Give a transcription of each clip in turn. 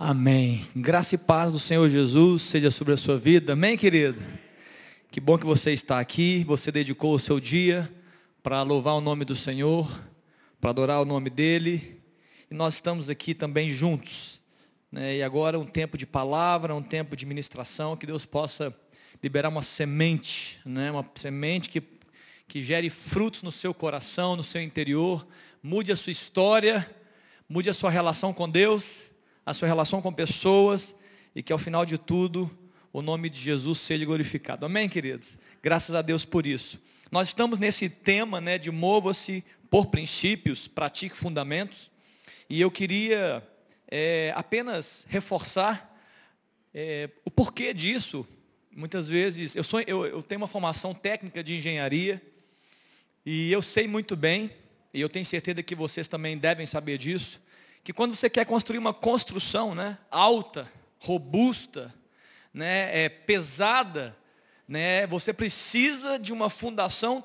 Amém. Graça e paz do Senhor Jesus seja sobre a sua vida. Amém, querido? Que bom que você está aqui. Você dedicou o seu dia para louvar o nome do Senhor, para adorar o nome dEle. E nós estamos aqui também juntos. Né? E agora um tempo de palavra, um tempo de ministração, que Deus possa liberar uma semente, né? uma semente que, que gere frutos no seu coração, no seu interior, mude a sua história, mude a sua relação com Deus a sua relação com pessoas e que ao final de tudo o nome de Jesus seja glorificado. Amém, queridos? Graças a Deus por isso. Nós estamos nesse tema né, de mova-se por princípios, pratique fundamentos. E eu queria é, apenas reforçar é, o porquê disso. Muitas vezes, eu, sou, eu, eu tenho uma formação técnica de engenharia, e eu sei muito bem, e eu tenho certeza que vocês também devem saber disso, que quando você quer construir uma construção né, alta, robusta, né, é, pesada, né, você precisa de uma fundação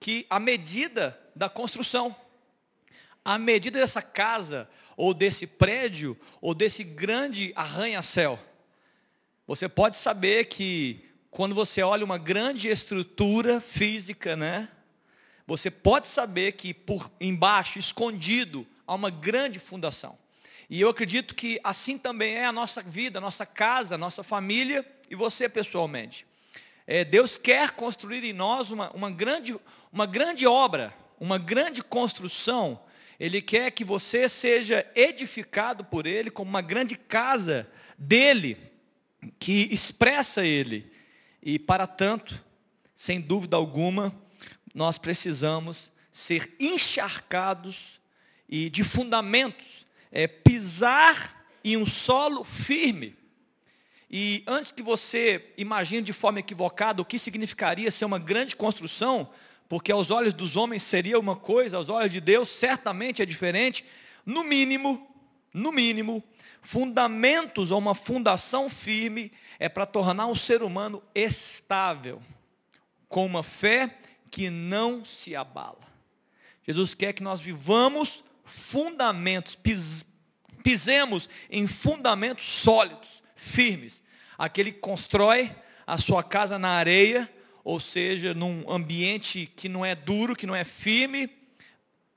que a medida da construção, a medida dessa casa, ou desse prédio, ou desse grande arranha-céu. Você pode saber que quando você olha uma grande estrutura física, né, você pode saber que por embaixo, escondido, a uma grande fundação. E eu acredito que assim também é a nossa vida, a nossa casa, a nossa família e você pessoalmente. É, Deus quer construir em nós uma, uma, grande, uma grande obra, uma grande construção. Ele quer que você seja edificado por Ele como uma grande casa dele, que expressa Ele. E para tanto, sem dúvida alguma, nós precisamos ser encharcados e de fundamentos, é, pisar em um solo firme. E antes que você imagine de forma equivocada o que significaria ser uma grande construção, porque aos olhos dos homens seria uma coisa, aos olhos de Deus certamente é diferente, no mínimo, no mínimo, fundamentos ou uma fundação firme é para tornar um ser humano estável, com uma fé que não se abala. Jesus quer que nós vivamos fundamentos, pis, pisemos em fundamentos sólidos, firmes. Aquele que constrói a sua casa na areia, ou seja, num ambiente que não é duro, que não é firme,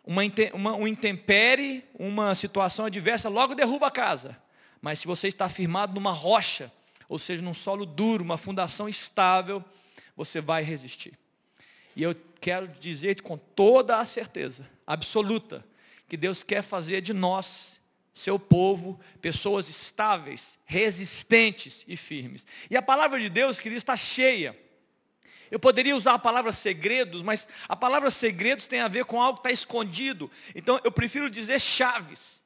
uma, uma, um intempere, uma situação adversa, logo derruba a casa. Mas se você está firmado numa rocha, ou seja, num solo duro, uma fundação estável, você vai resistir. E eu quero dizer com toda a certeza absoluta, que Deus quer fazer de nós, seu povo, pessoas estáveis, resistentes e firmes. E a palavra de Deus, querido, está cheia. Eu poderia usar a palavra segredos, mas a palavra segredos tem a ver com algo que está escondido. Então eu prefiro dizer chaves.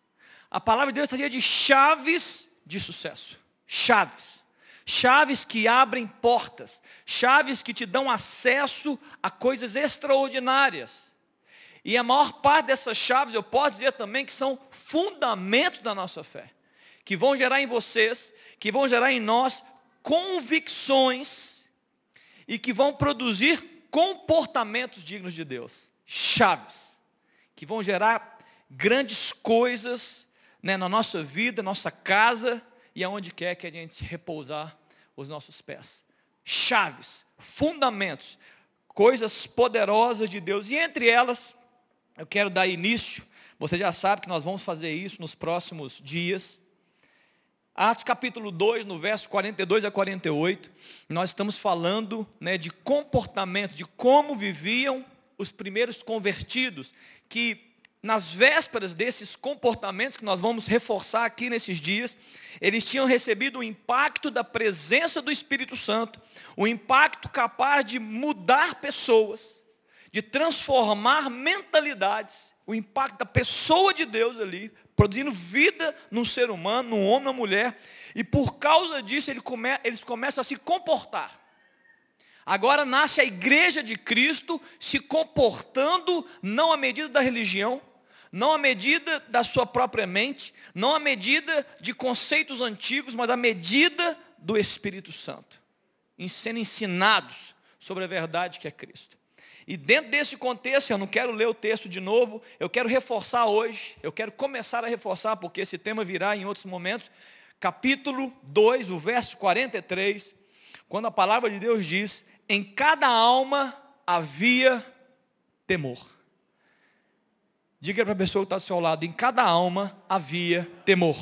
A palavra de Deus está cheia de chaves de sucesso. Chaves. Chaves que abrem portas. Chaves que te dão acesso a coisas extraordinárias. E a maior parte dessas chaves, eu posso dizer também que são fundamentos da nossa fé. Que vão gerar em vocês, que vão gerar em nós convicções e que vão produzir comportamentos dignos de Deus. Chaves. Que vão gerar grandes coisas né, na nossa vida, nossa casa e aonde quer que a gente repousar os nossos pés. Chaves, fundamentos, coisas poderosas de Deus. E entre elas, eu quero dar início, você já sabe que nós vamos fazer isso nos próximos dias. Atos capítulo 2, no verso 42 a 48, nós estamos falando né, de comportamento, de como viviam os primeiros convertidos, que nas vésperas desses comportamentos que nós vamos reforçar aqui nesses dias, eles tinham recebido o impacto da presença do Espírito Santo, o impacto capaz de mudar pessoas, de transformar mentalidades, o impacto da pessoa de Deus ali, produzindo vida num ser humano, num homem, numa mulher, e por causa disso eles começam a se comportar. Agora nasce a igreja de Cristo se comportando não à medida da religião, não à medida da sua própria mente, não à medida de conceitos antigos, mas à medida do Espírito Santo, sendo ensinados sobre a verdade que é Cristo. E dentro desse contexto, eu não quero ler o texto de novo, eu quero reforçar hoje, eu quero começar a reforçar, porque esse tema virá em outros momentos. Capítulo 2, o verso 43, quando a palavra de Deus diz: Em cada alma havia temor. Diga para a pessoa que está ao seu lado: em cada alma havia temor.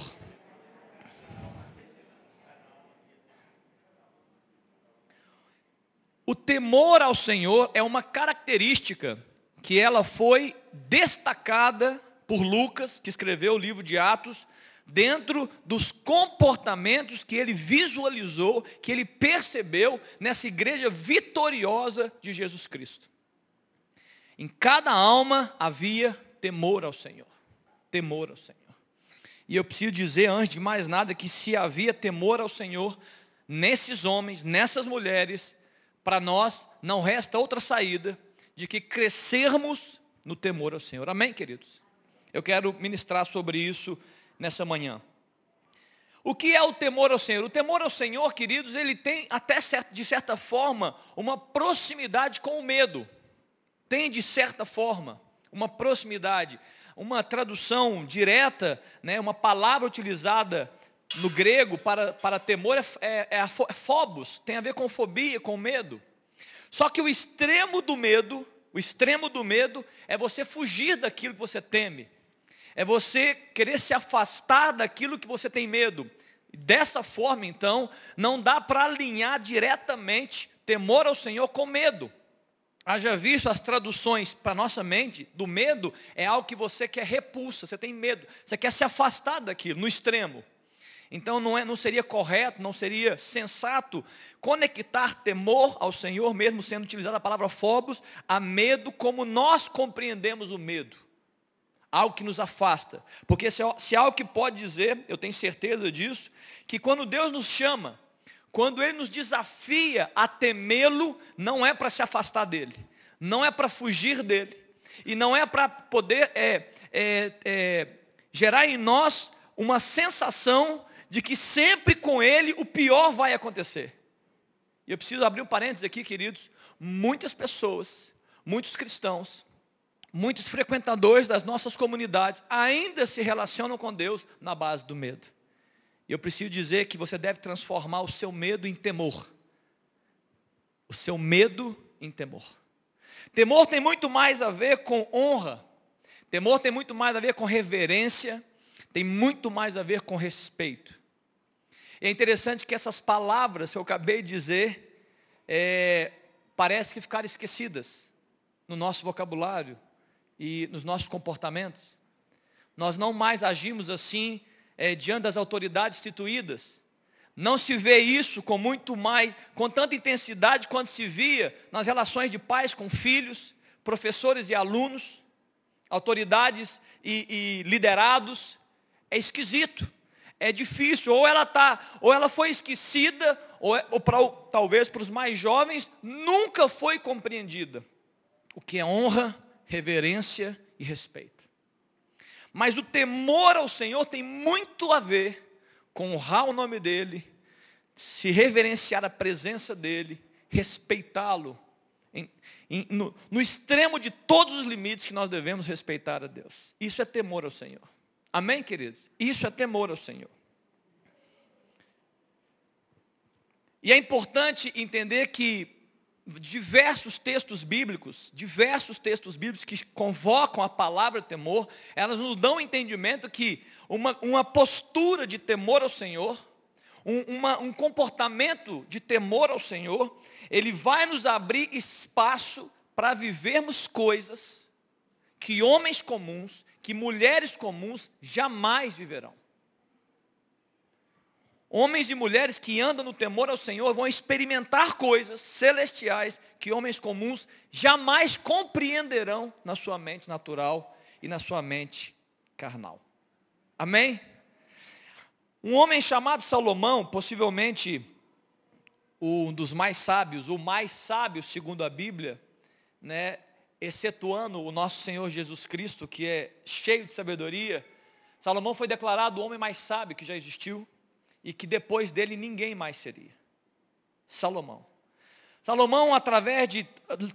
O temor ao Senhor é uma característica que ela foi destacada por Lucas, que escreveu o livro de Atos, dentro dos comportamentos que ele visualizou, que ele percebeu nessa igreja vitoriosa de Jesus Cristo. Em cada alma havia temor ao Senhor. Temor ao Senhor. E eu preciso dizer, antes de mais nada, que se havia temor ao Senhor nesses homens, nessas mulheres, para nós não resta outra saída de que crescermos no temor ao Senhor. Amém, queridos? Eu quero ministrar sobre isso nessa manhã. O que é o temor ao Senhor? O temor ao Senhor, queridos, ele tem até de certa forma uma proximidade com o medo. Tem de certa forma uma proximidade, uma tradução direta, né, uma palavra utilizada no grego para, para temor é, é, é, é tem a ver com fobia, com medo. Só que o extremo do medo, o extremo do medo é você fugir daquilo que você teme. É você querer se afastar daquilo que você tem medo. Dessa forma, então, não dá para alinhar diretamente temor ao Senhor com medo. Haja visto as traduções para nossa mente, do medo é algo que você quer repulsa, você tem medo, você quer se afastar daquilo, no extremo. Então não, é, não seria correto, não seria sensato conectar temor ao Senhor, mesmo sendo utilizada a palavra fobos, a medo como nós compreendemos o medo. Algo que nos afasta. Porque se, se algo que pode dizer, eu tenho certeza disso, que quando Deus nos chama, quando Ele nos desafia a temê-lo, não é para se afastar dele, não é para fugir dele, e não é para poder é, é, é, gerar em nós uma sensação de que sempre com ele o pior vai acontecer. E eu preciso abrir um parênteses aqui, queridos. Muitas pessoas, muitos cristãos, muitos frequentadores das nossas comunidades ainda se relacionam com Deus na base do medo. E eu preciso dizer que você deve transformar o seu medo em temor. O seu medo em temor. Temor tem muito mais a ver com honra. Temor tem muito mais a ver com reverência. Tem muito mais a ver com respeito. E é interessante que essas palavras que eu acabei de dizer, é, parece que ficaram esquecidas no nosso vocabulário e nos nossos comportamentos. Nós não mais agimos assim é, diante das autoridades instituídas. Não se vê isso com muito mais, com tanta intensidade quanto se via nas relações de pais com filhos, professores e alunos, autoridades e, e liderados. É esquisito é difícil, ou ela tá, ou ela foi esquecida, ou, é, ou pra, talvez para os mais jovens, nunca foi compreendida. O que é honra, reverência e respeito. Mas o temor ao Senhor tem muito a ver com honrar o nome dEle, se reverenciar a presença dEle, respeitá-lo, no, no extremo de todos os limites que nós devemos respeitar a Deus. Isso é temor ao Senhor. Amém, queridos? Isso é temor ao Senhor. E é importante entender que diversos textos bíblicos, diversos textos bíblicos que convocam a palavra temor, elas nos dão entendimento que uma, uma postura de temor ao Senhor, um, uma, um comportamento de temor ao Senhor, ele vai nos abrir espaço para vivermos coisas que homens comuns, que mulheres comuns jamais viverão. Homens e mulheres que andam no temor ao Senhor vão experimentar coisas celestiais que homens comuns jamais compreenderão na sua mente natural e na sua mente carnal. Amém? Um homem chamado Salomão, possivelmente um dos mais sábios, o mais sábio segundo a Bíblia, né, excetuando o nosso Senhor Jesus Cristo, que é cheio de sabedoria, Salomão foi declarado o homem mais sábio que já existiu e que depois dele ninguém mais seria. Salomão. Salomão, através de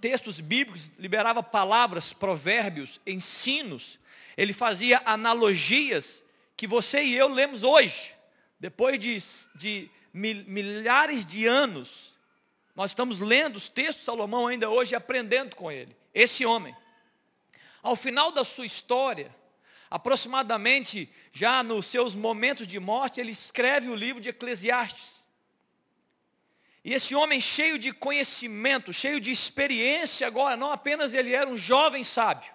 textos bíblicos, liberava palavras, provérbios, ensinos. Ele fazia analogias que você e eu lemos hoje, depois de, de milhares de anos. Nós estamos lendo os textos de Salomão ainda hoje e aprendendo com ele. Esse homem. Ao final da sua história, aproximadamente já nos seus momentos de morte, ele escreve o livro de Eclesiastes. E esse homem cheio de conhecimento, cheio de experiência agora, não apenas ele era um jovem sábio.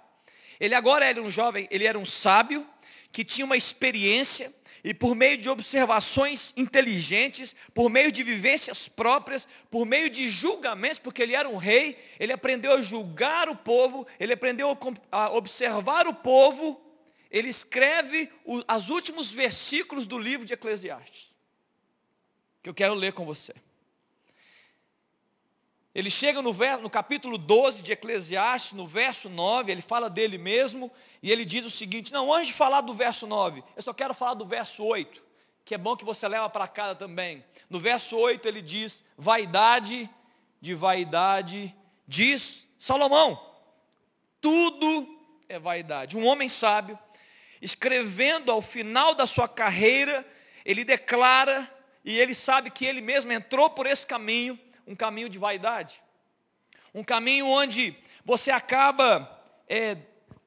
Ele agora era um jovem, ele era um sábio que tinha uma experiência e por meio de observações inteligentes, por meio de vivências próprias, por meio de julgamentos, porque ele era um rei, ele aprendeu a julgar o povo, ele aprendeu a observar o povo, ele escreve os últimos versículos do livro de Eclesiastes, que eu quero ler com você. Ele chega no, verso, no capítulo 12 de Eclesiastes, no verso 9, ele fala dele mesmo, e ele diz o seguinte, não, antes de falar do verso 9, eu só quero falar do verso 8, que é bom que você leva para casa também. No verso 8 ele diz, vaidade de vaidade, diz Salomão, tudo é vaidade. Um homem sábio, escrevendo ao final da sua carreira, ele declara, e ele sabe que ele mesmo entrou por esse caminho, um caminho de vaidade. Um caminho onde você acaba é,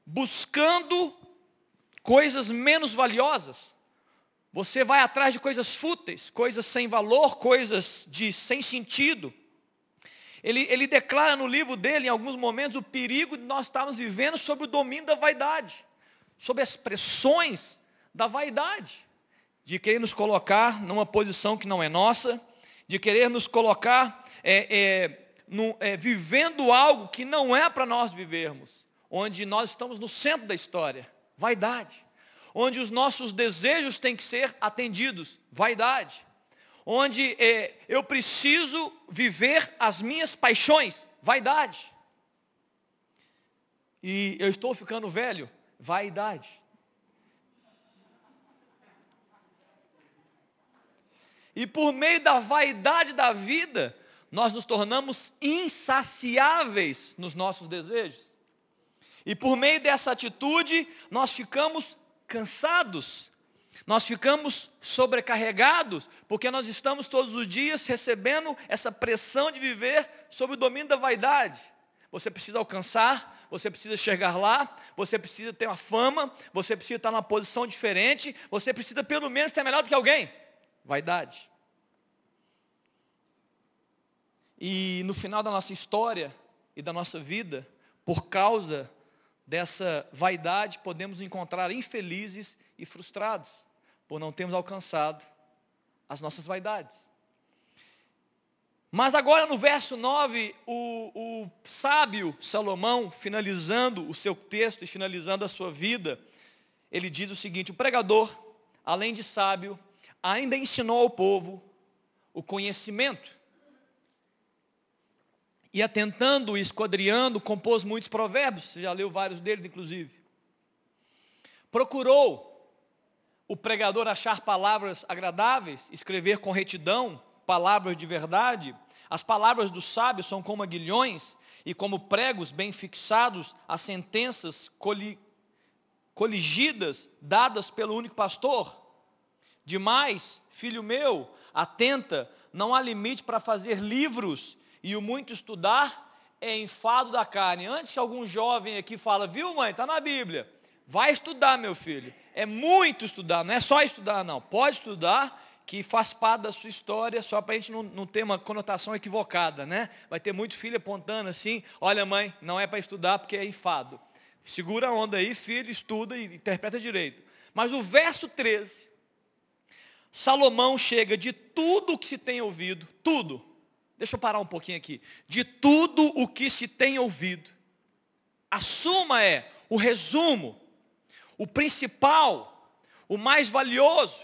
buscando coisas menos valiosas. Você vai atrás de coisas fúteis, coisas sem valor, coisas de sem sentido. Ele, ele declara no livro dele, em alguns momentos, o perigo de nós estarmos vivendo sob o domínio da vaidade, sob as pressões da vaidade, de querer nos colocar numa posição que não é nossa, de querer nos colocar é, é, no, é, vivendo algo que não é para nós vivermos, onde nós estamos no centro da história, vaidade, onde os nossos desejos têm que ser atendidos, vaidade, onde é, eu preciso viver as minhas paixões, vaidade. E eu estou ficando velho, vaidade. E por meio da vaidade da vida, nós nos tornamos insaciáveis nos nossos desejos. E por meio dessa atitude, nós ficamos cansados, nós ficamos sobrecarregados, porque nós estamos todos os dias recebendo essa pressão de viver sob o domínio da vaidade. Você precisa alcançar, você precisa chegar lá, você precisa ter uma fama, você precisa estar numa posição diferente, você precisa pelo menos ter melhor do que alguém. Vaidade. E no final da nossa história e da nossa vida, por causa dessa vaidade, podemos encontrar infelizes e frustrados, por não termos alcançado as nossas vaidades. Mas agora no verso 9, o, o sábio Salomão, finalizando o seu texto e finalizando a sua vida, ele diz o seguinte: o pregador, além de sábio, ainda ensinou ao povo o conhecimento e atentando, esquadriando, compôs muitos provérbios, você já leu vários deles, inclusive. Procurou o pregador achar palavras agradáveis, escrever com retidão, palavras de verdade. As palavras dos sábios são como aguilhões e como pregos bem fixados, as sentenças coli, coligidas, dadas pelo único pastor. Demais, filho meu, atenta, não há limite para fazer livros e o muito estudar é enfado da carne. Antes que algum jovem aqui fala, viu mãe, está na Bíblia. Vai estudar, meu filho. É muito estudar, não é só estudar, não. Pode estudar, que faz parte da sua história, só para a gente não, não ter uma conotação equivocada, né? Vai ter muito filho apontando assim, olha mãe, não é para estudar porque é enfado. Segura a onda aí, filho, estuda e interpreta direito. Mas o verso 13, Salomão chega de tudo o que se tem ouvido, tudo, Deixa eu parar um pouquinho aqui. De tudo o que se tem ouvido, a suma é o resumo, o principal, o mais valioso,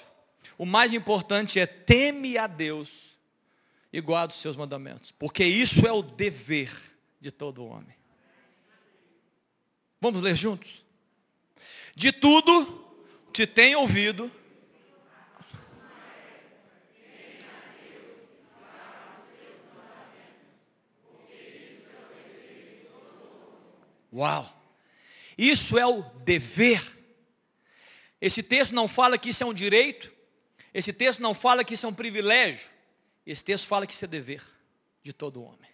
o mais importante é teme a Deus e guarda os seus mandamentos, porque isso é o dever de todo homem. Vamos ler juntos? De tudo que tem ouvido, Uau! Isso é o dever. Esse texto não fala que isso é um direito, esse texto não fala que isso é um privilégio, esse texto fala que isso é dever de todo homem.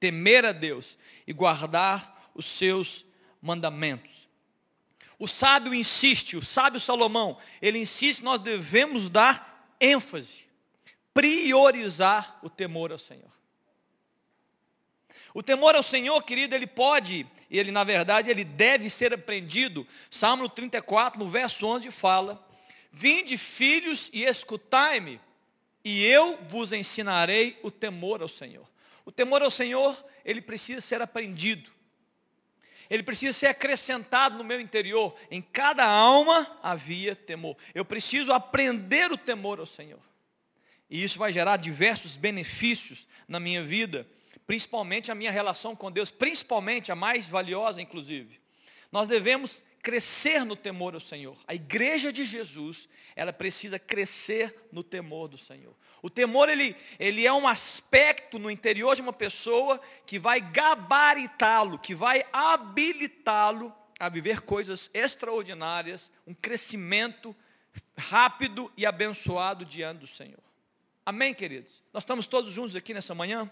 Temer a Deus e guardar os seus mandamentos. O sábio insiste, o sábio Salomão, ele insiste, nós devemos dar ênfase, priorizar o temor ao Senhor. O temor ao Senhor, querido, ele pode, ele na verdade, ele deve ser aprendido. Salmo 34, no verso 11, fala: Vinde, filhos, e escutai-me, e eu vos ensinarei o temor ao Senhor. O temor ao Senhor, ele precisa ser aprendido. Ele precisa ser acrescentado no meu interior. Em cada alma havia temor. Eu preciso aprender o temor ao Senhor. E isso vai gerar diversos benefícios na minha vida principalmente a minha relação com Deus, principalmente a mais valiosa, inclusive. Nós devemos crescer no temor ao Senhor. A igreja de Jesus, ela precisa crescer no temor do Senhor. O temor, ele, ele é um aspecto no interior de uma pessoa que vai gabaritá-lo, que vai habilitá-lo a viver coisas extraordinárias, um crescimento rápido e abençoado diante do Senhor. Amém, queridos? Nós estamos todos juntos aqui nessa manhã.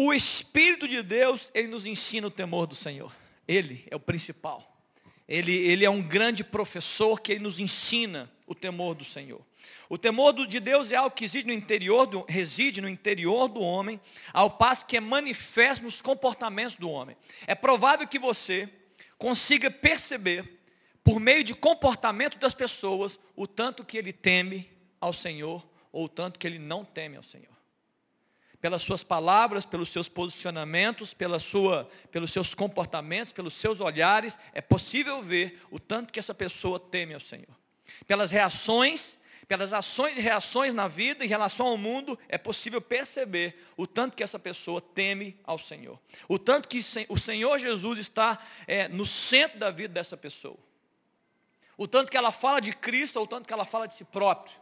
O Espírito de Deus, ele nos ensina o temor do Senhor. Ele é o principal. Ele, ele é um grande professor que ele nos ensina o temor do Senhor. O temor de Deus é algo que reside no interior do, reside no interior do homem, ao passo que é manifesto nos comportamentos do homem. É provável que você consiga perceber, por meio de comportamento das pessoas, o tanto que ele teme ao Senhor, ou o tanto que ele não teme ao Senhor pelas suas palavras, pelos seus posicionamentos, pela sua, pelos seus comportamentos, pelos seus olhares, é possível ver o tanto que essa pessoa teme ao Senhor. Pelas reações, pelas ações e reações na vida em relação ao mundo, é possível perceber o tanto que essa pessoa teme ao Senhor. O tanto que o Senhor Jesus está é, no centro da vida dessa pessoa. O tanto que ela fala de Cristo, ou o tanto que ela fala de si próprio.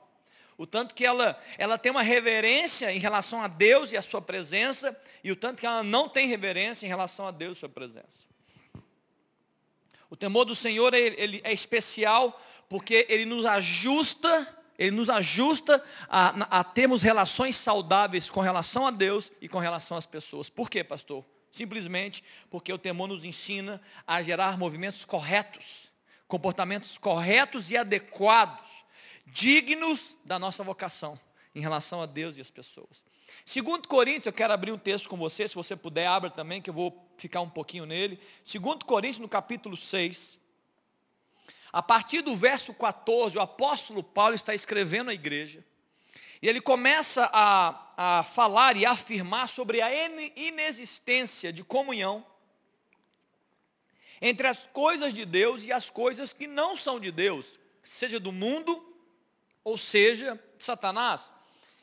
O tanto que ela, ela tem uma reverência em relação a Deus e a sua presença, e o tanto que ela não tem reverência em relação a Deus e a sua presença. O temor do Senhor ele, ele é especial porque ele nos ajusta, ele nos ajusta a, a termos relações saudáveis com relação a Deus e com relação às pessoas. Por quê, pastor? Simplesmente porque o temor nos ensina a gerar movimentos corretos, comportamentos corretos e adequados dignos da nossa vocação em relação a Deus e as pessoas. Segundo Coríntios, eu quero abrir um texto com você, se você puder, abra também, que eu vou ficar um pouquinho nele. Segundo Coríntios, no capítulo 6, a partir do verso 14, o apóstolo Paulo está escrevendo à igreja, e ele começa a, a falar e afirmar sobre a inexistência de comunhão entre as coisas de Deus e as coisas que não são de Deus, seja do mundo ou seja, Satanás,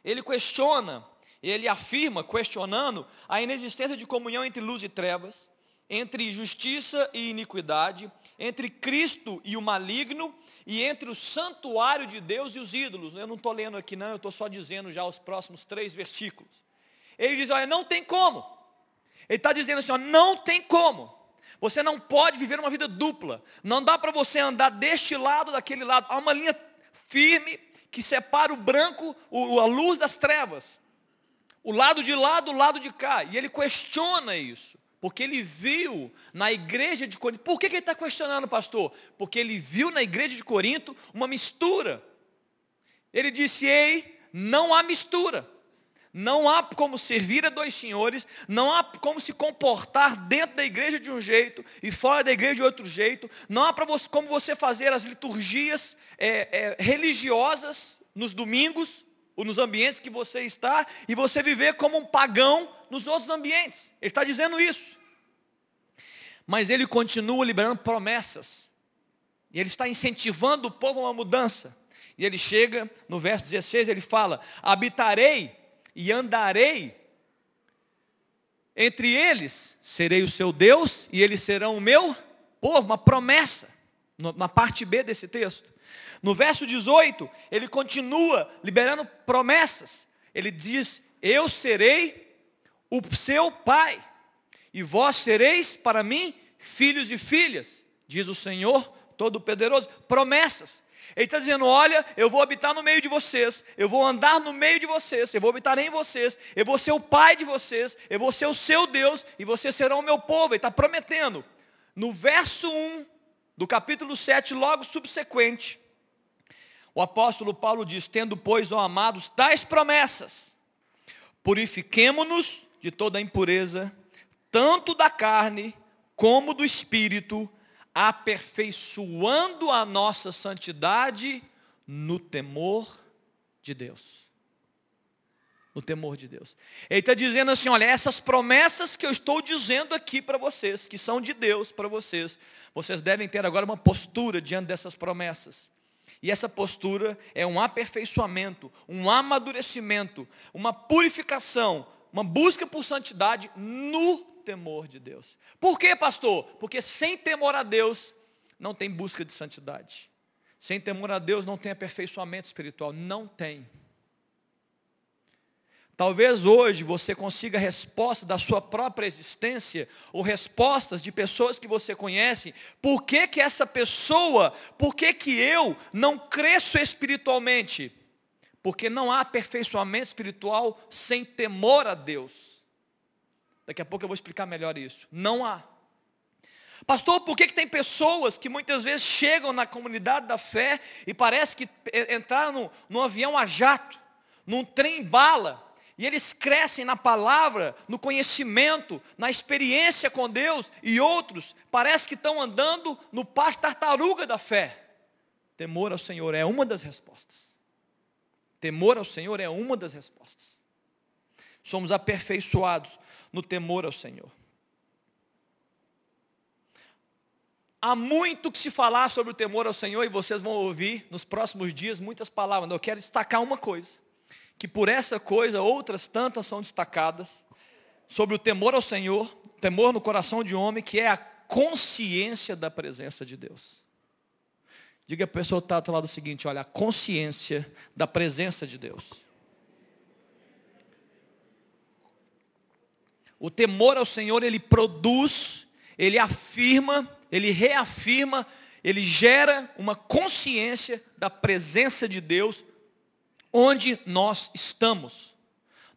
ele questiona, ele afirma, questionando a inexistência de comunhão entre luz e trevas, entre justiça e iniquidade, entre Cristo e o maligno, e entre o santuário de Deus e os ídolos. Eu não estou lendo aqui não, eu estou só dizendo já os próximos três versículos. Ele diz, olha, não tem como. Ele está dizendo assim, ó, não tem como. Você não pode viver uma vida dupla. Não dá para você andar deste lado, daquele lado. Há uma linha firme que separa o branco, a luz das trevas. O lado de lá do lado de cá. E ele questiona isso. Porque ele viu na igreja de Corinto. Por que, que ele está questionando, pastor? Porque ele viu na igreja de Corinto uma mistura. Ele disse, ei, não há mistura. Não há como servir a dois senhores, não há como se comportar dentro da igreja de um jeito e fora da igreja de outro jeito, não há você, como você fazer as liturgias é, é, religiosas nos domingos, ou nos ambientes que você está, e você viver como um pagão nos outros ambientes. Ele está dizendo isso. Mas ele continua liberando promessas. E ele está incentivando o povo a uma mudança. E ele chega no verso 16, ele fala: Habitarei e andarei entre eles, serei o seu Deus e eles serão o meu povo, uma promessa, na parte B desse texto. No verso 18, ele continua liberando promessas. Ele diz: Eu serei o seu pai, e vós sereis para mim filhos e filhas, diz o Senhor Todo-Poderoso. Promessas. Ele está dizendo: olha, eu vou habitar no meio de vocês, eu vou andar no meio de vocês, eu vou habitar em vocês, eu vou ser o pai de vocês, eu vou ser o seu Deus e vocês serão o meu povo. Ele está prometendo. No verso 1 do capítulo 7, logo subsequente, o apóstolo Paulo diz: Tendo, pois, ó amados, tais promessas, purifiquemo-nos de toda impureza, tanto da carne como do espírito, aperfeiçoando a nossa santidade no temor de Deus. No temor de Deus. Ele está dizendo assim: olha, essas promessas que eu estou dizendo aqui para vocês, que são de Deus para vocês, vocês devem ter agora uma postura diante dessas promessas. E essa postura é um aperfeiçoamento, um amadurecimento, uma purificação, uma busca por santidade no temor de Deus. Por quê, pastor? Porque sem temor a Deus não tem busca de santidade. Sem temor a Deus não tem aperfeiçoamento espiritual. Não tem. Talvez hoje você consiga resposta da sua própria existência, ou respostas de pessoas que você conhece, por que que essa pessoa, por que que eu não cresço espiritualmente? Porque não há aperfeiçoamento espiritual sem temor a Deus. Daqui a pouco eu vou explicar melhor isso. Não há. Pastor, por que, que tem pessoas que muitas vezes chegam na comunidade da fé e parece que entraram no, num avião a jato, num trem bala, e eles crescem na palavra, no conhecimento, na experiência com Deus, e outros parece que estão andando no pasto tartaruga da fé. Temor ao Senhor é uma das respostas. Temor ao Senhor é uma das respostas. Somos aperfeiçoados no temor ao Senhor. Há muito que se falar sobre o temor ao Senhor e vocês vão ouvir nos próximos dias muitas palavras. Eu quero destacar uma coisa, que por essa coisa outras tantas são destacadas sobre o temor ao Senhor, temor no coração de homem, que é a consciência da presença de Deus. Diga a pessoa que está do lado seguinte, olha, a consciência da presença de Deus. O temor ao Senhor, ele produz, ele afirma, ele reafirma, ele gera uma consciência da presença de Deus onde nós estamos.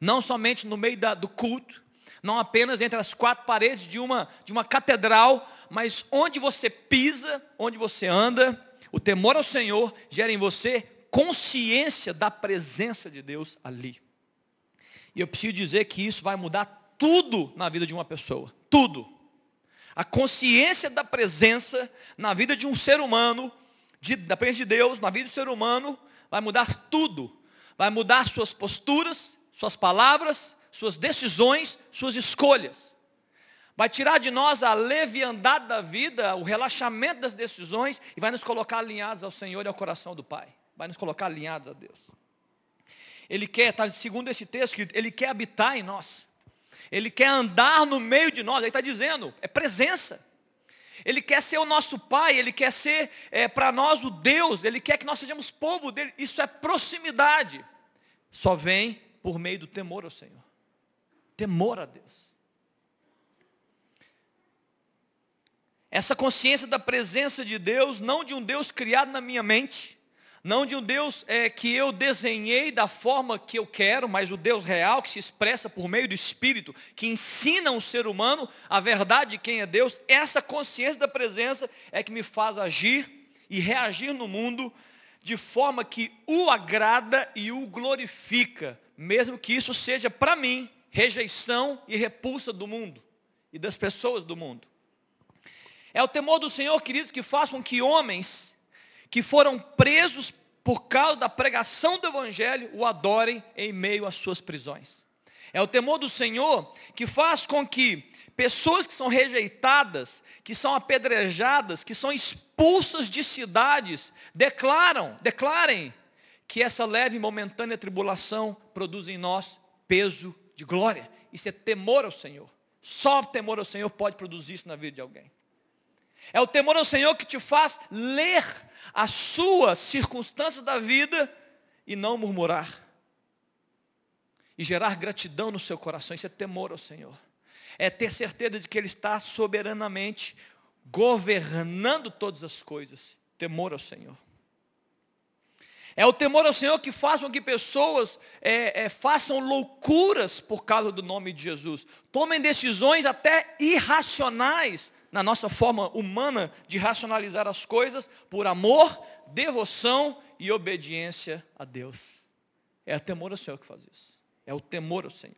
Não somente no meio da, do culto, não apenas entre as quatro paredes de uma, de uma catedral, mas onde você pisa, onde você anda, o temor ao Senhor gera em você consciência da presença de Deus ali. E eu preciso dizer que isso vai mudar tudo na vida de uma pessoa. Tudo. A consciência da presença na vida de um ser humano, de, da presença de Deus, na vida do ser humano, vai mudar tudo. Vai mudar suas posturas, suas palavras, suas decisões, suas escolhas. Vai tirar de nós a leviandade da vida, o relaxamento das decisões e vai nos colocar alinhados ao Senhor e ao coração do Pai. Vai nos colocar alinhados a Deus. Ele quer, tá, segundo esse texto, ele quer habitar em nós. Ele quer andar no meio de nós, ele está dizendo, é presença. Ele quer ser o nosso Pai, Ele quer ser é, para nós o Deus, Ele quer que nós sejamos povo dele. Isso é proximidade. Só vem por meio do temor ao Senhor. Temor a Deus. Essa consciência da presença de Deus, não de um Deus criado na minha mente, não de um Deus é, que eu desenhei da forma que eu quero, mas o Deus real que se expressa por meio do Espírito, que ensina o ser humano a verdade de quem é Deus. Essa consciência da presença é que me faz agir e reagir no mundo de forma que o agrada e o glorifica, mesmo que isso seja para mim rejeição e repulsa do mundo e das pessoas do mundo. É o temor do Senhor, queridos, que faz com que homens que foram presos por causa da pregação do Evangelho, o adorem em meio às suas prisões. É o temor do Senhor que faz com que pessoas que são rejeitadas, que são apedrejadas, que são expulsas de cidades, declaram, declarem que essa leve e momentânea tribulação produz em nós peso de glória. Isso é temor ao Senhor. Só temor ao Senhor pode produzir isso na vida de alguém. É o temor ao Senhor que te faz ler as suas circunstâncias da vida e não murmurar. E gerar gratidão no seu coração. Isso é temor ao Senhor. é ter certeza de que Ele está soberanamente governando todas as coisas. Temor ao Senhor. É o temor ao Senhor que faz com que pessoas é, é, façam loucuras por causa do nome de Jesus. Tomem decisões até irracionais na nossa forma humana de racionalizar as coisas por amor, devoção e obediência a Deus. É o temor ao Senhor que faz isso. É o temor ao Senhor.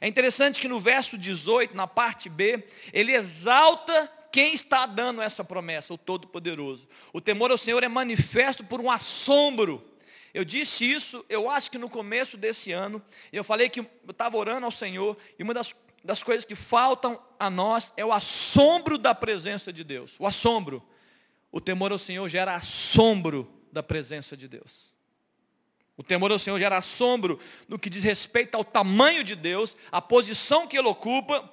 É interessante que no verso 18, na parte B, ele exalta quem está dando essa promessa, o Todo-Poderoso. O temor ao Senhor é manifesto por um assombro. Eu disse isso, eu acho que no começo desse ano, eu falei que eu estava orando ao Senhor, e uma das, das coisas que faltam a nós é o assombro da presença de Deus. O assombro. O temor ao Senhor gera assombro da presença de Deus. O temor ao Senhor gera assombro no que diz respeito ao tamanho de Deus, a posição que Ele ocupa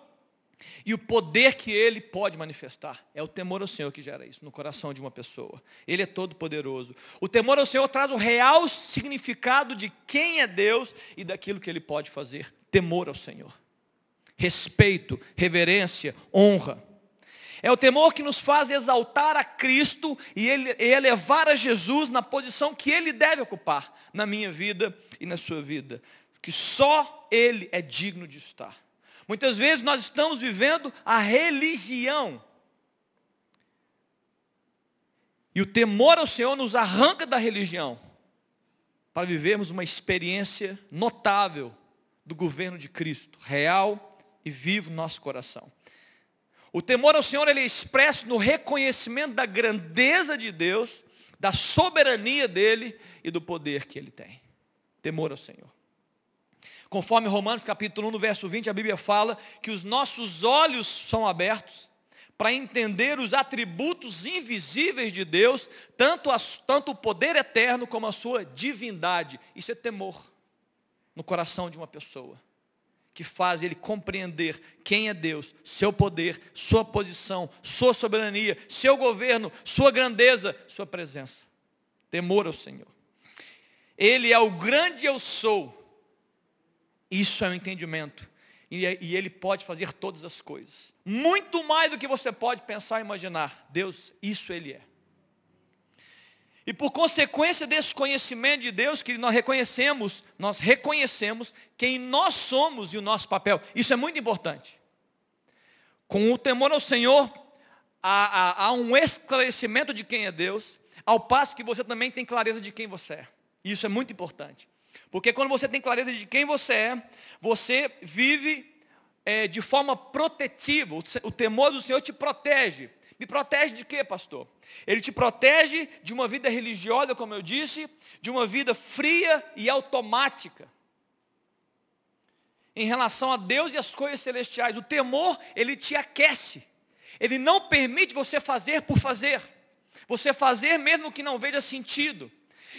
e o poder que Ele pode manifestar. É o temor ao Senhor que gera isso no coração de uma pessoa. Ele é todo poderoso. O temor ao Senhor traz o real significado de quem é Deus e daquilo que Ele pode fazer. Temor ao Senhor. Respeito, reverência, honra. É o temor que nos faz exaltar a Cristo e, ele, elevar a Jesus na posição que Ele deve ocupar na minha vida e na sua vida. Que só Ele é digno de estar. Muitas vezes nós estamos vivendo a religião. E o temor ao Senhor nos arranca da religião para vivermos uma experiência notável do governo de Cristo, real e vivo no nosso coração. O temor ao Senhor ele é expresso no reconhecimento da grandeza de Deus, da soberania dele e do poder que ele tem. Temor ao Senhor. Conforme Romanos capítulo 1, no verso 20, a Bíblia fala que os nossos olhos são abertos para entender os atributos invisíveis de Deus, tanto, tanto o poder eterno como a sua divindade. Isso é temor no coração de uma pessoa que faz ele compreender quem é Deus, seu poder, sua posição, sua soberania, seu governo, sua grandeza, sua presença. Temor ao Senhor. Ele é o grande eu sou. Isso é o um entendimento. E, e ele pode fazer todas as coisas. Muito mais do que você pode pensar e imaginar. Deus, isso ele é. E por consequência desse conhecimento de Deus, que nós reconhecemos, nós reconhecemos quem nós somos e o nosso papel. Isso é muito importante. Com o temor ao Senhor, há, há, há um esclarecimento de quem é Deus, ao passo que você também tem clareza de quem você é. Isso é muito importante. Porque quando você tem clareza de quem você é, você vive é, de forma protetiva. O temor do Senhor te protege. Me protege de quê, pastor? Ele te protege de uma vida religiosa, como eu disse, de uma vida fria e automática. Em relação a Deus e as coisas celestiais, o temor, ele te aquece. Ele não permite você fazer por fazer. Você fazer mesmo que não veja sentido.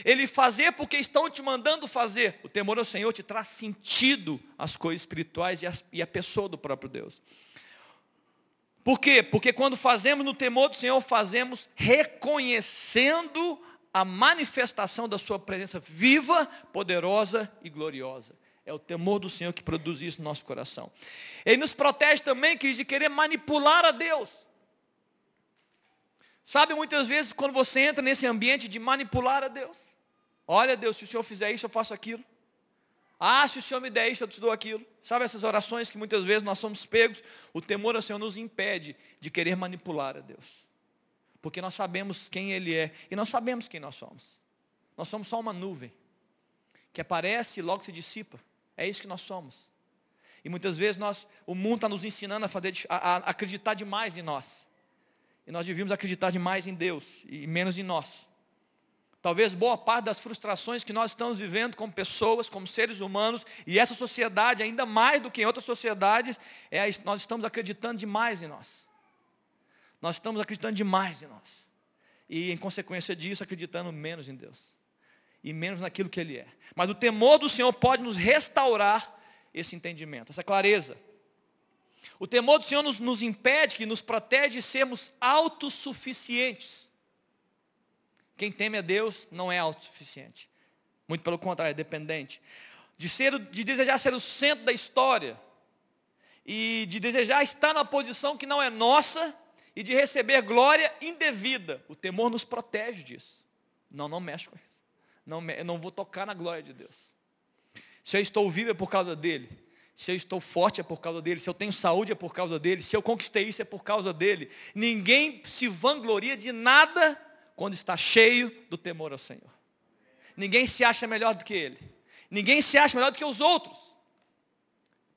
Ele fazer porque estão te mandando fazer. O temor ao Senhor te traz sentido às coisas espirituais e, e a pessoa do próprio Deus. Por quê? Porque quando fazemos no temor do Senhor, fazemos reconhecendo a manifestação da sua presença viva, poderosa e gloriosa. É o temor do Senhor que produz isso no nosso coração. Ele nos protege também, queridos, de querer manipular a Deus. Sabe, muitas vezes, quando você entra nesse ambiente de manipular a Deus. Olha, Deus, se o Senhor fizer isso, eu faço aquilo. Ah, se o Senhor me der isso, eu te dou aquilo. Sabe essas orações que muitas vezes nós somos pegos? O temor ao Senhor nos impede de querer manipular a Deus. Porque nós sabemos quem Ele é e nós sabemos quem nós somos. Nós somos só uma nuvem que aparece e logo se dissipa. É isso que nós somos. E muitas vezes nós, o mundo está nos ensinando a, fazer, a, a acreditar demais em nós. E nós devíamos acreditar demais em Deus e menos em nós. Talvez boa parte das frustrações que nós estamos vivendo como pessoas, como seres humanos, e essa sociedade, ainda mais do que em outras sociedades, é, nós estamos acreditando demais em nós. Nós estamos acreditando demais em nós. E, em consequência disso, acreditando menos em Deus. E menos naquilo que Ele é. Mas o temor do Senhor pode nos restaurar esse entendimento, essa clareza. O temor do Senhor nos, nos impede, que nos protege de sermos autossuficientes. Quem teme a Deus não é autossuficiente. Muito pelo contrário, é dependente. De, ser, de desejar ser o centro da história. e de desejar estar na posição que não é nossa e de receber glória indevida. O temor nos protege disso. Não, não mexe com isso. Não, eu não vou tocar na glória de Deus. Se eu estou vivo é por causa dele. Se eu estou forte é por causa dele. Se eu tenho saúde é por causa dele. Se eu conquistei isso é por causa dele. Ninguém se vangloria de nada quando está cheio do temor ao Senhor. Ninguém se acha melhor do que ele. Ninguém se acha melhor do que os outros.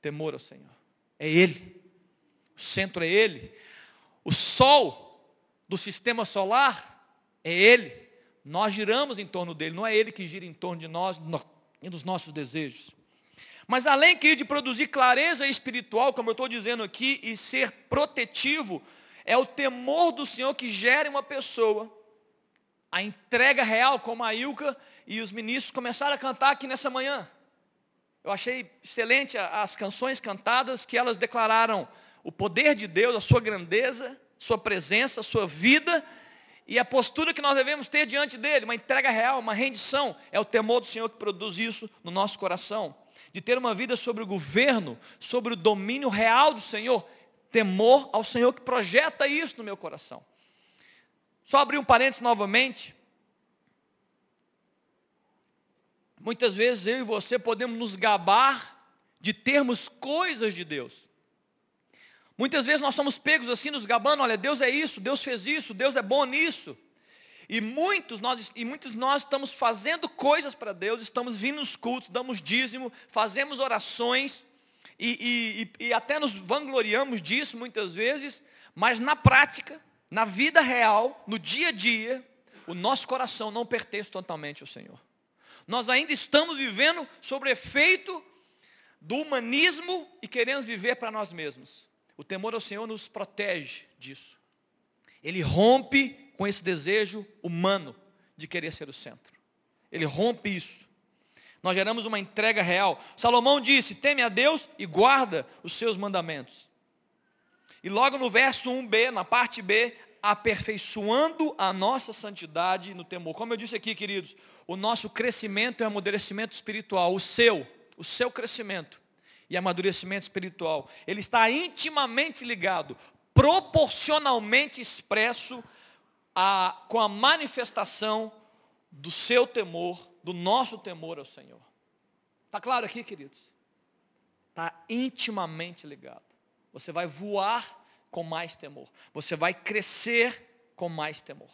Temor ao Senhor. É Ele. O centro é Ele. O sol do sistema solar é Ele. Nós giramos em torno dele, não é Ele que gira em torno de nós e dos nossos desejos. Mas além de produzir clareza espiritual, como eu estou dizendo aqui, e ser protetivo, é o temor do Senhor que gera uma pessoa a entrega real, como a Ilka e os ministros começaram a cantar aqui nessa manhã. Eu achei excelente as canções cantadas que elas declararam o poder de Deus, a sua grandeza, sua presença, sua vida e a postura que nós devemos ter diante dele, uma entrega real, uma rendição. É o temor do Senhor que produz isso no nosso coração. De ter uma vida sobre o governo, sobre o domínio real do Senhor. Temor ao Senhor que projeta isso no meu coração. Só abrir um parênteses novamente. Muitas vezes eu e você podemos nos gabar de termos coisas de Deus. Muitas vezes nós somos pegos assim, nos gabando, olha, Deus é isso, Deus fez isso, Deus é bom nisso. E muitos nós, e muitos nós estamos fazendo coisas para Deus, estamos vindo nos cultos, damos dízimo, fazemos orações, e, e, e até nos vangloriamos disso muitas vezes, mas na prática, na vida real, no dia a dia, o nosso coração não pertence totalmente ao Senhor. Nós ainda estamos vivendo sobre o efeito do humanismo e queremos viver para nós mesmos. O temor ao Senhor nos protege disso. Ele rompe com esse desejo humano de querer ser o centro. Ele rompe isso. Nós geramos uma entrega real. Salomão disse: teme a Deus e guarda os seus mandamentos. E logo no verso 1b, na parte B, aperfeiçoando a nossa santidade no temor. Como eu disse aqui, queridos, o nosso crescimento e amadurecimento espiritual, o seu, o seu crescimento e amadurecimento espiritual, ele está intimamente ligado, proporcionalmente expresso a, com a manifestação do seu temor, do nosso temor ao Senhor. Está claro aqui, queridos? Está intimamente ligado. Você vai voar com mais temor. Você vai crescer com mais temor.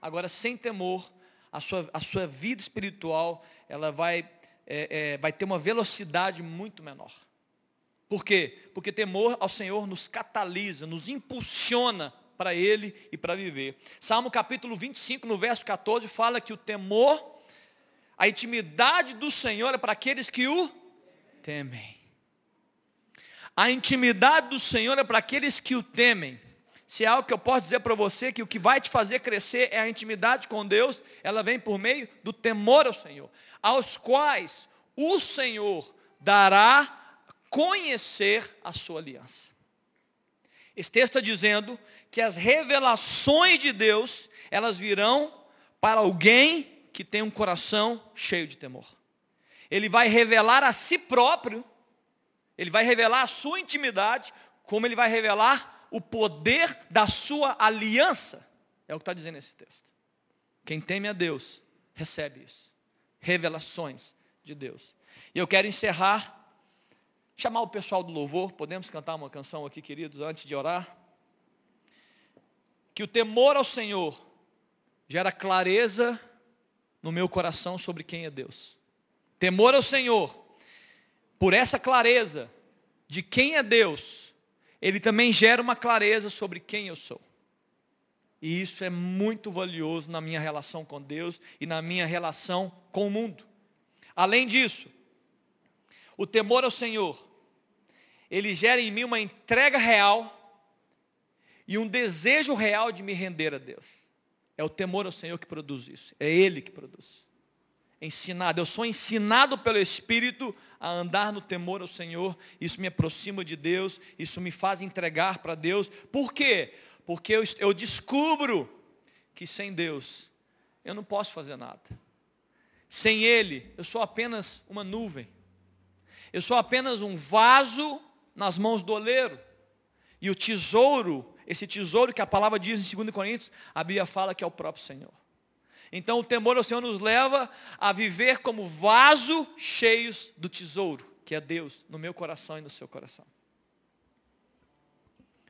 Agora, sem temor, a sua, a sua vida espiritual, ela vai, é, é, vai ter uma velocidade muito menor. Por quê? Porque temor ao Senhor nos catalisa, nos impulsiona para Ele e para viver. Salmo capítulo 25, no verso 14, fala que o temor, a intimidade do Senhor é para aqueles que o temem. A intimidade do Senhor é para aqueles que o temem. Se é algo que eu posso dizer para você, que o que vai te fazer crescer é a intimidade com Deus, ela vem por meio do temor ao Senhor, aos quais o Senhor dará conhecer a sua aliança. Esse texto está dizendo que as revelações de Deus, elas virão para alguém que tem um coração cheio de temor. Ele vai revelar a si próprio ele vai revelar a sua intimidade, como ele vai revelar o poder da sua aliança. É o que está dizendo esse texto. Quem teme a Deus, recebe isso. Revelações de Deus. E eu quero encerrar, chamar o pessoal do louvor. Podemos cantar uma canção aqui, queridos, antes de orar? Que o temor ao Senhor gera clareza no meu coração sobre quem é Deus. Temor ao Senhor por essa clareza de quem é Deus, ele também gera uma clareza sobre quem eu sou. E isso é muito valioso na minha relação com Deus e na minha relação com o mundo. Além disso, o temor ao Senhor, ele gera em mim uma entrega real e um desejo real de me render a Deus. É o temor ao Senhor que produz isso. É Ele que produz ensinado, eu sou ensinado pelo Espírito a andar no temor ao Senhor, isso me aproxima de Deus, isso me faz entregar para Deus. Por quê? Porque eu, eu descubro que sem Deus eu não posso fazer nada. Sem Ele, eu sou apenas uma nuvem. Eu sou apenas um vaso nas mãos do oleiro. E o tesouro, esse tesouro que a palavra diz em 2 Coríntios, a Bíblia fala que é o próprio Senhor. Então o temor ao Senhor nos leva a viver como vaso cheios do tesouro, que é Deus, no meu coração e no seu coração.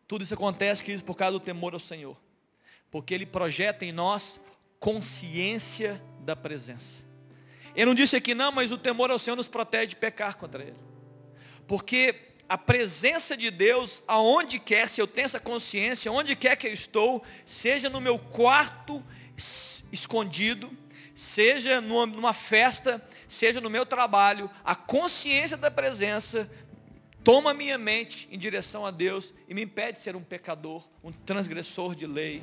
Tudo isso acontece, queridos, por causa do temor ao Senhor. Porque Ele projeta em nós consciência da presença. Eu não disse aqui não, mas o temor ao Senhor nos protege de pecar contra Ele. Porque a presença de Deus, aonde quer, se eu tenho essa consciência, onde quer que eu estou, seja no meu quarto escondido, seja numa, festa, seja no meu trabalho, a consciência da presença toma minha mente em direção a Deus e me impede de ser um pecador, um transgressor de lei,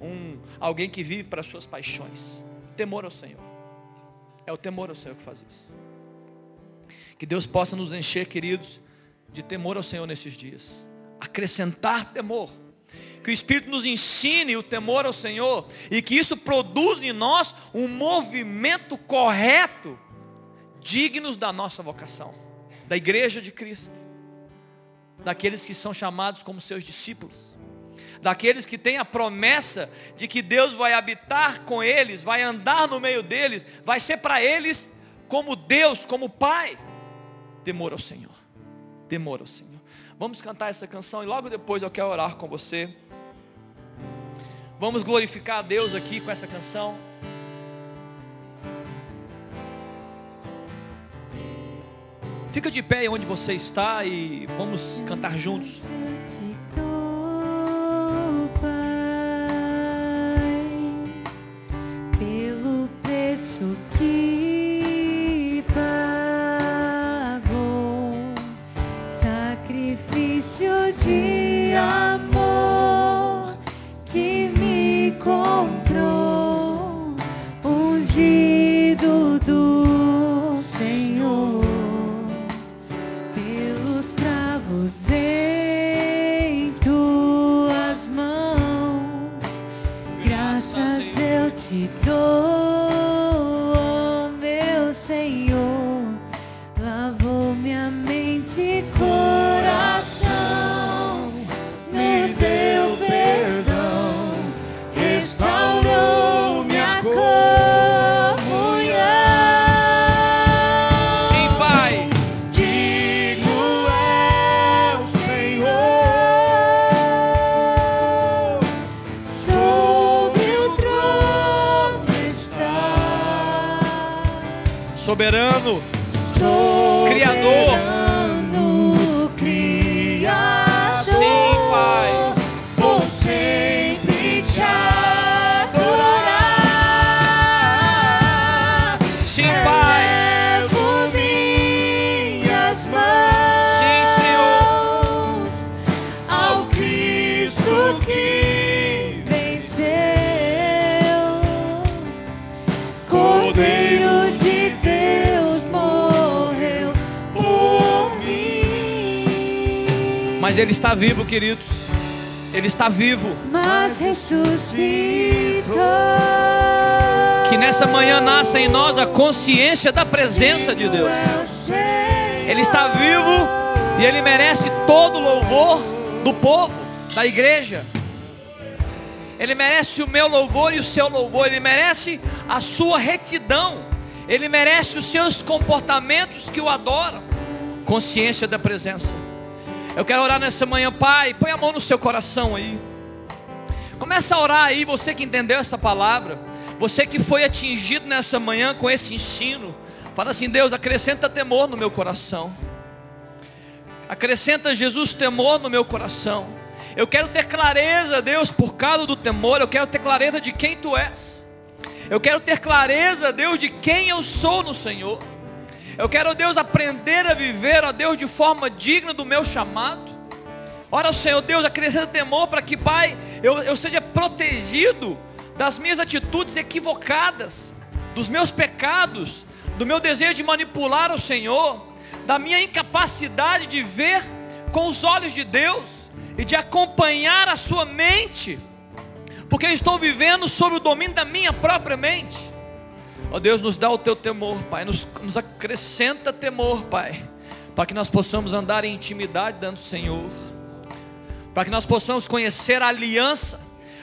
um alguém que vive para as suas paixões. Temor ao Senhor. É o temor ao Senhor que faz isso. Que Deus possa nos encher, queridos, de temor ao Senhor nesses dias. Acrescentar temor que o Espírito nos ensine o temor ao Senhor e que isso produza em nós um movimento correto, dignos da nossa vocação, da igreja de Cristo, daqueles que são chamados como seus discípulos, daqueles que têm a promessa de que Deus vai habitar com eles, vai andar no meio deles, vai ser para eles como Deus, como Pai. Temor ao Senhor, temor ao Senhor. Vamos cantar essa canção e logo depois eu quero orar com você. Vamos glorificar a Deus aqui com essa canção. Fica de pé onde você está e vamos cantar juntos. Mas Ele está vivo, queridos. Ele está vivo. Mas ressuscitou. Que nessa manhã nasça em nós a consciência da presença de Deus. Ele está vivo e Ele merece todo o louvor do povo, da igreja. Ele merece o meu louvor e o seu louvor. Ele merece a sua retidão. Ele merece os seus comportamentos que o adoram. Consciência da presença. Eu quero orar nessa manhã, Pai. Põe a mão no seu coração aí. Começa a orar aí, você que entendeu essa palavra. Você que foi atingido nessa manhã com esse ensino. Fala assim, Deus, acrescenta temor no meu coração. Acrescenta Jesus temor no meu coração. Eu quero ter clareza, Deus, por causa do temor. Eu quero ter clareza de quem Tu és. Eu quero ter clareza, Deus, de quem eu sou no Senhor. Eu quero, Deus, aprender a viver, ó Deus, de forma digna do meu chamado. Ora, Senhor Deus, acrescenta temor para que, Pai, eu, eu seja protegido das minhas atitudes equivocadas, dos meus pecados, do meu desejo de manipular o Senhor, da minha incapacidade de ver com os olhos de Deus e de acompanhar a sua mente, porque eu estou vivendo sob o domínio da minha própria mente. Ó Deus, nos dá o teu temor, Pai. Nos, nos acrescenta temor, Pai. para que nós possamos andar em intimidade dentro do Senhor, para que nós possamos conhecer a aliança,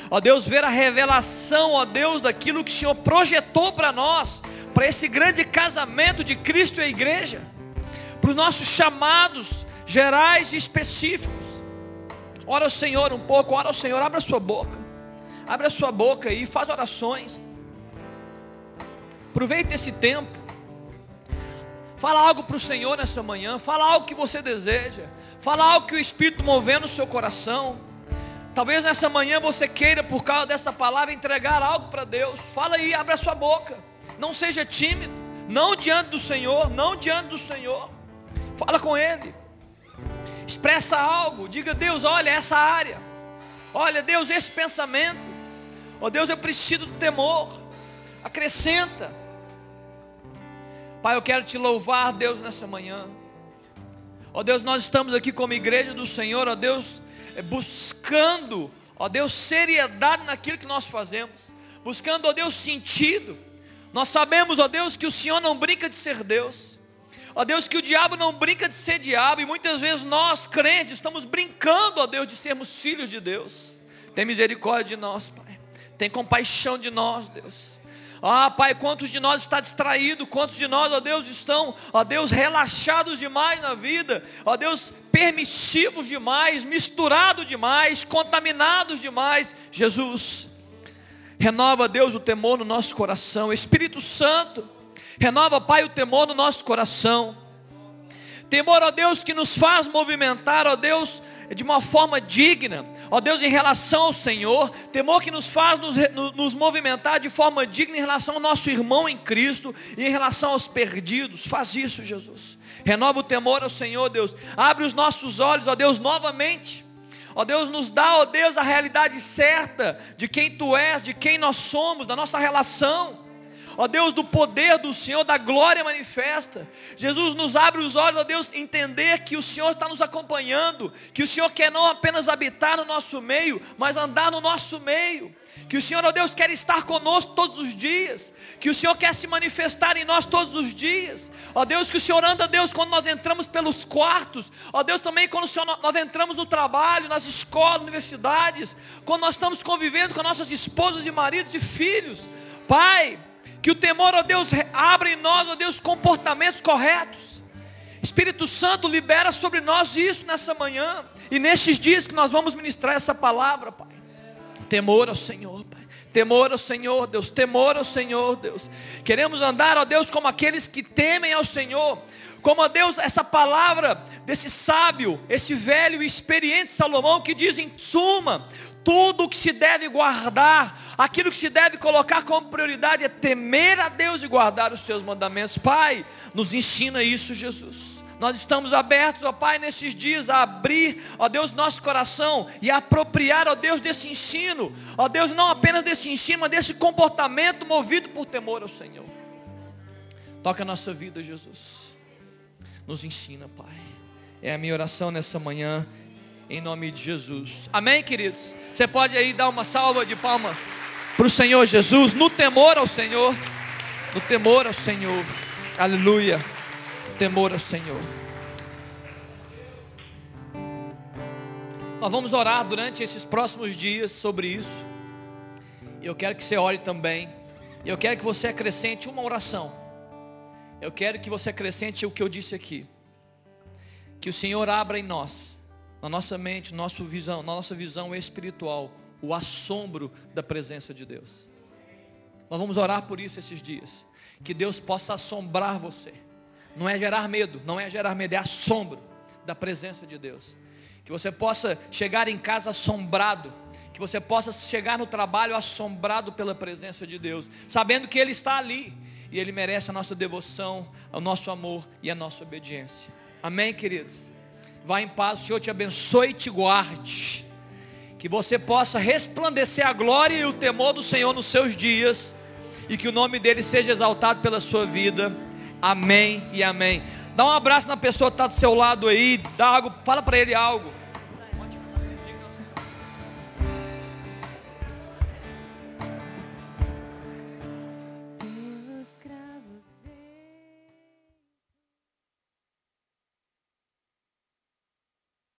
ó Deus, ver a revelação, ó Deus, daquilo que o Senhor projetou para nós, para esse grande casamento de Cristo e a igreja, para os nossos chamados gerais e específicos. Ora ao Senhor um pouco, ora ao Senhor, abra a sua boca. Abra a sua boca e faz orações. Aproveite esse tempo. Fala algo para o Senhor nessa manhã. Fala algo que você deseja. Fala algo que o Espírito movendo no seu coração. Talvez nessa manhã você queira, por causa dessa palavra, entregar algo para Deus. Fala aí, abra sua boca. Não seja tímido. Não diante do Senhor. Não diante do Senhor. Fala com Ele. Expressa algo. Diga, Deus, olha essa área. Olha, Deus, esse pensamento. Oh, Deus, eu preciso do temor. Acrescenta. Pai, eu quero te louvar, Deus, nessa manhã. Ó oh, Deus, nós estamos aqui como igreja do Senhor, ó oh, Deus, eh, buscando, ó Deus, seriedade naquilo que nós fazemos. Buscando, ó Deus, sentido. Nós sabemos, ó Deus, que o Senhor não brinca de ser Deus. Ó Deus, que o diabo não brinca de ser diabo, e muitas vezes nós, crentes, estamos brincando, ó Deus, de sermos filhos de Deus. Tem misericórdia de nós, Pai. Tem compaixão de nós, Deus. Ah, Pai, quantos de nós está distraído, quantos de nós, ó Deus, estão, ó Deus, relaxados demais na vida, ó Deus, permissivos demais, misturados demais, contaminados demais. Jesus, renova, Deus, o temor no nosso coração. Espírito Santo, Renova, Pai, o temor no nosso coração. Temor, ó Deus, que nos faz movimentar, ó Deus, de uma forma digna, ó Deus, em relação ao Senhor, temor que nos faz nos, nos, movimentar de forma digna em relação ao nosso irmão em Cristo e em relação aos perdidos. Faz isso, Jesus. Renova o temor ao Senhor, Deus. Abre os nossos olhos, ó Deus, novamente. Ó Deus, nos dá, ó Deus, a realidade certa de quem Tu és, de quem nós somos, da nossa relação ó Deus, do poder do Senhor, da glória manifesta. Jesus nos abre os olhos, ó Deus, entender que o Senhor está nos acompanhando, que o Senhor quer não apenas habitar no nosso meio, mas andar no nosso meio. Que o Senhor, ó Deus, quer estar conosco todos os dias. Que o Senhor quer se manifestar em nós todos os dias. Ó Deus, que o Senhor anda, Deus, quando nós entramos pelos quartos. Ó Deus, também quando Senhor, nós entramos no trabalho, nas escolas, universidades. Quando nós estamos convivendo com nossas esposas e maridos e filhos. Pai, que o temor, ó Deus, abra em nós, ó Deus, comportamentos corretos. Espírito Santo libera sobre nós isso nessa manhã. E nesses dias que nós vamos ministrar essa palavra, Pai. Temor ao Senhor, Pai. Temor ao Senhor, Deus. Temor ao Senhor, Deus. Queremos andar, ó Deus, como aqueles que temem ao Senhor. Como, ó Deus, essa palavra desse sábio, esse velho e experiente Salomão que diz em suma, tudo que se deve guardar, aquilo que se deve colocar como prioridade é temer a Deus e guardar os seus mandamentos. Pai, nos ensina isso, Jesus. Nós estamos abertos, ó Pai, nesses dias a abrir, ó Deus, nosso coração e a apropriar, ó Deus, desse ensino. Ó Deus, não apenas desse ensino, mas desse comportamento movido por temor ao Senhor. Toca a nossa vida, Jesus. Nos ensina, Pai. É a minha oração nessa manhã em nome de Jesus. Amém, queridos? Você pode aí dar uma salva de palma para o Senhor Jesus, no temor ao Senhor, no temor ao Senhor, aleluia, temor ao Senhor. Nós vamos orar durante esses próximos dias sobre isso. Eu quero que você ore também. Eu quero que você acrescente uma oração. Eu quero que você acrescente o que eu disse aqui. Que o Senhor abra em nós na nossa mente, nossa visão, na nossa visão espiritual, o assombro da presença de Deus. Nós vamos orar por isso esses dias. Que Deus possa assombrar você. Não é gerar medo, não é gerar medo, é assombro da presença de Deus. Que você possa chegar em casa assombrado. Que você possa chegar no trabalho assombrado pela presença de Deus. Sabendo que Ele está ali. E Ele merece a nossa devoção, o nosso amor e a nossa obediência. Amém, queridos? Vá em paz, o Senhor te abençoe e te guarde. Que você possa resplandecer a glória e o temor do Senhor nos seus dias. E que o nome dele seja exaltado pela sua vida. Amém e amém. Dá um abraço na pessoa que está do seu lado aí. Dá algo, fala para ele algo.